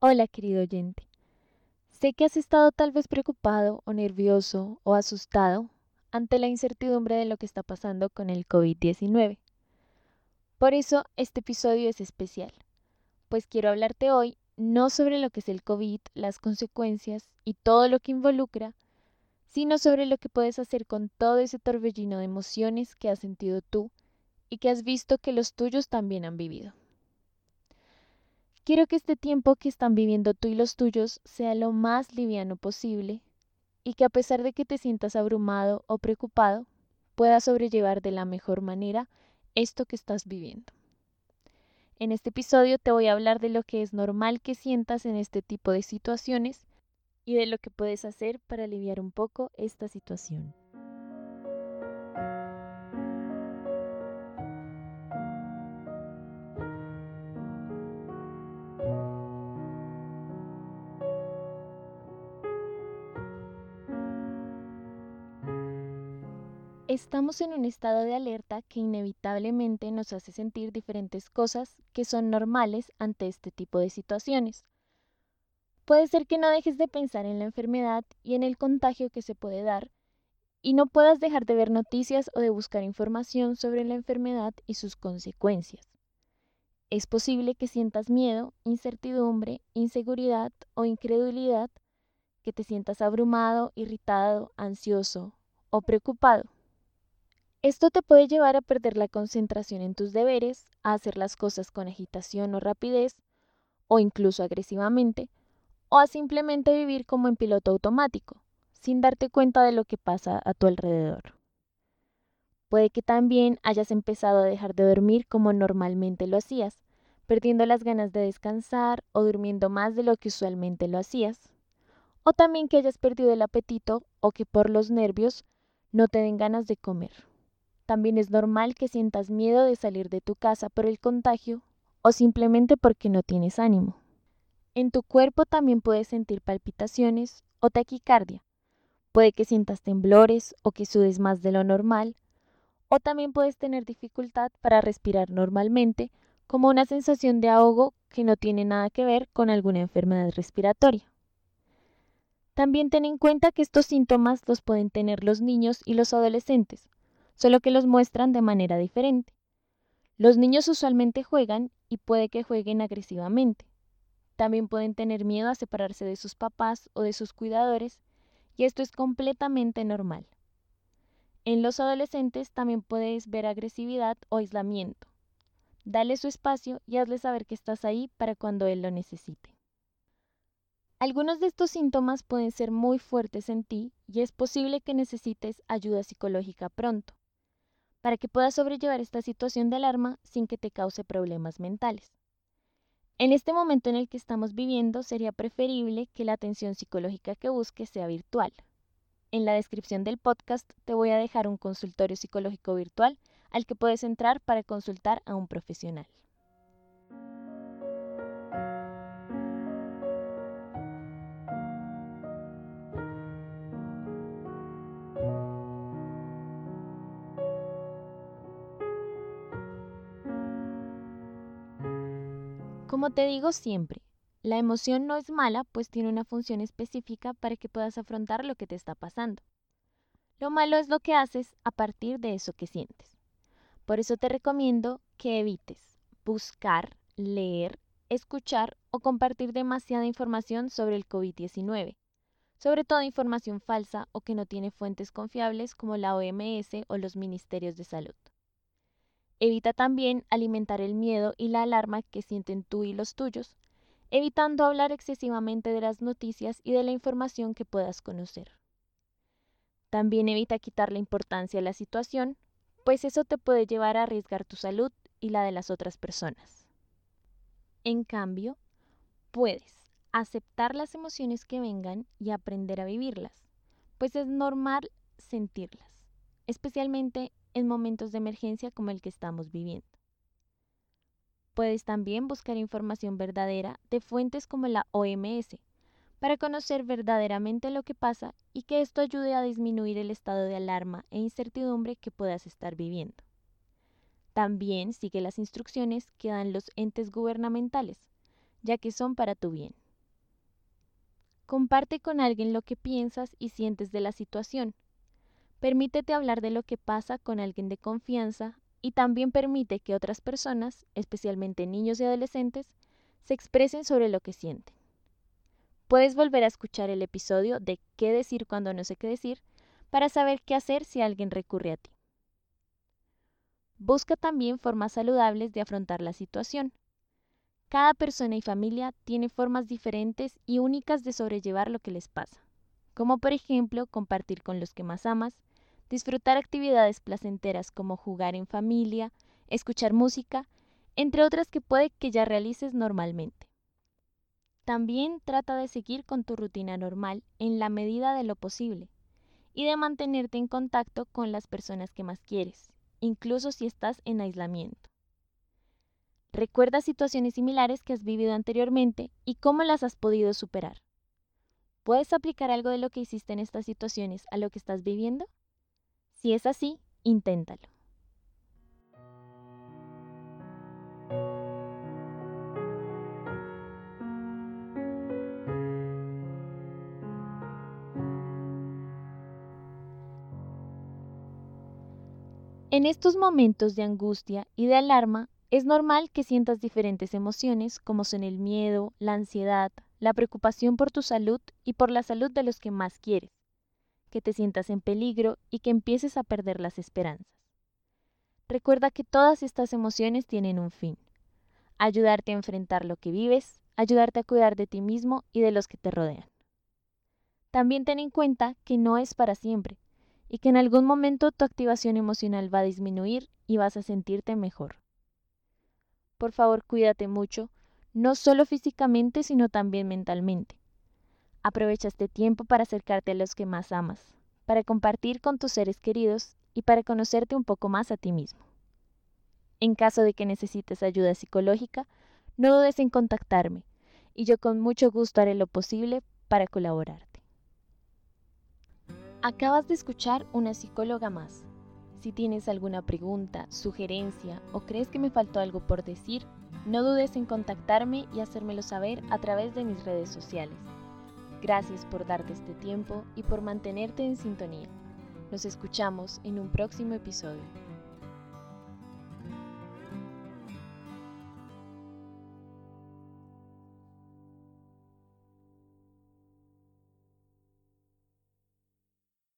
Hola querido oyente. Sé que has estado tal vez preocupado o nervioso o asustado ante la incertidumbre de lo que está pasando con el COVID-19. Por eso este episodio es especial, pues quiero hablarte hoy no sobre lo que es el COVID, las consecuencias y todo lo que involucra, sino sobre lo que puedes hacer con todo ese torbellino de emociones que has sentido tú y que has visto que los tuyos también han vivido. Quiero que este tiempo que están viviendo tú y los tuyos sea lo más liviano posible y que a pesar de que te sientas abrumado o preocupado, puedas sobrellevar de la mejor manera esto que estás viviendo. En este episodio te voy a hablar de lo que es normal que sientas en este tipo de situaciones y de lo que puedes hacer para aliviar un poco esta situación. Estamos en un estado de alerta que inevitablemente nos hace sentir diferentes cosas que son normales ante este tipo de situaciones. Puede ser que no dejes de pensar en la enfermedad y en el contagio que se puede dar, y no puedas dejar de ver noticias o de buscar información sobre la enfermedad y sus consecuencias. Es posible que sientas miedo, incertidumbre, inseguridad o incredulidad, que te sientas abrumado, irritado, ansioso o preocupado. Esto te puede llevar a perder la concentración en tus deberes, a hacer las cosas con agitación o rapidez, o incluso agresivamente, o a simplemente vivir como en piloto automático, sin darte cuenta de lo que pasa a tu alrededor. Puede que también hayas empezado a dejar de dormir como normalmente lo hacías, perdiendo las ganas de descansar o durmiendo más de lo que usualmente lo hacías. O también que hayas perdido el apetito o que por los nervios no te den ganas de comer. También es normal que sientas miedo de salir de tu casa por el contagio o simplemente porque no tienes ánimo. En tu cuerpo también puedes sentir palpitaciones o taquicardia. Puede que sientas temblores o que sudes más de lo normal. O también puedes tener dificultad para respirar normalmente, como una sensación de ahogo que no tiene nada que ver con alguna enfermedad respiratoria. También ten en cuenta que estos síntomas los pueden tener los niños y los adolescentes, solo que los muestran de manera diferente. Los niños usualmente juegan y puede que jueguen agresivamente. También pueden tener miedo a separarse de sus papás o de sus cuidadores, y esto es completamente normal. En los adolescentes también puedes ver agresividad o aislamiento. Dale su espacio y hazle saber que estás ahí para cuando él lo necesite. Algunos de estos síntomas pueden ser muy fuertes en ti y es posible que necesites ayuda psicológica pronto para que puedas sobrellevar esta situación de alarma sin que te cause problemas mentales. En este momento en el que estamos viviendo sería preferible que la atención psicológica que busques sea virtual. En la descripción del podcast te voy a dejar un consultorio psicológico virtual al que puedes entrar para consultar a un profesional. Como te digo siempre, la emoción no es mala, pues tiene una función específica para que puedas afrontar lo que te está pasando. Lo malo es lo que haces a partir de eso que sientes. Por eso te recomiendo que evites buscar, leer, escuchar o compartir demasiada información sobre el COVID-19, sobre todo información falsa o que no tiene fuentes confiables como la OMS o los ministerios de salud. Evita también alimentar el miedo y la alarma que sienten tú y los tuyos, evitando hablar excesivamente de las noticias y de la información que puedas conocer. También evita quitar la importancia a la situación, pues eso te puede llevar a arriesgar tu salud y la de las otras personas. En cambio, puedes aceptar las emociones que vengan y aprender a vivirlas, pues es normal sentirlas, especialmente en momentos de emergencia como el que estamos viviendo. Puedes también buscar información verdadera de fuentes como la OMS para conocer verdaderamente lo que pasa y que esto ayude a disminuir el estado de alarma e incertidumbre que puedas estar viviendo. También sigue las instrucciones que dan los entes gubernamentales, ya que son para tu bien. Comparte con alguien lo que piensas y sientes de la situación. Permítete hablar de lo que pasa con alguien de confianza y también permite que otras personas, especialmente niños y adolescentes, se expresen sobre lo que sienten. Puedes volver a escuchar el episodio de qué decir cuando no sé qué decir para saber qué hacer si alguien recurre a ti. Busca también formas saludables de afrontar la situación. Cada persona y familia tiene formas diferentes y únicas de sobrellevar lo que les pasa, como por ejemplo compartir con los que más amas, disfrutar actividades placenteras como jugar en familia, escuchar música, entre otras que puede que ya realices normalmente. También trata de seguir con tu rutina normal en la medida de lo posible y de mantenerte en contacto con las personas que más quieres, incluso si estás en aislamiento. Recuerda situaciones similares que has vivido anteriormente y cómo las has podido superar. ¿Puedes aplicar algo de lo que hiciste en estas situaciones a lo que estás viviendo? Si es así, inténtalo. En estos momentos de angustia y de alarma, es normal que sientas diferentes emociones como son el miedo, la ansiedad, la preocupación por tu salud y por la salud de los que más quieres que te sientas en peligro y que empieces a perder las esperanzas. Recuerda que todas estas emociones tienen un fin. Ayudarte a enfrentar lo que vives, ayudarte a cuidar de ti mismo y de los que te rodean. También ten en cuenta que no es para siempre y que en algún momento tu activación emocional va a disminuir y vas a sentirte mejor. Por favor, cuídate mucho, no solo físicamente, sino también mentalmente. Aprovecha este tiempo para acercarte a los que más amas, para compartir con tus seres queridos y para conocerte un poco más a ti mismo. En caso de que necesites ayuda psicológica, no dudes en contactarme y yo con mucho gusto haré lo posible para colaborarte. Acabas de escuchar una psicóloga más. Si tienes alguna pregunta, sugerencia o crees que me faltó algo por decir, no dudes en contactarme y hacérmelo saber a través de mis redes sociales. Gracias por darte este tiempo y por mantenerte en sintonía. Nos escuchamos en un próximo episodio.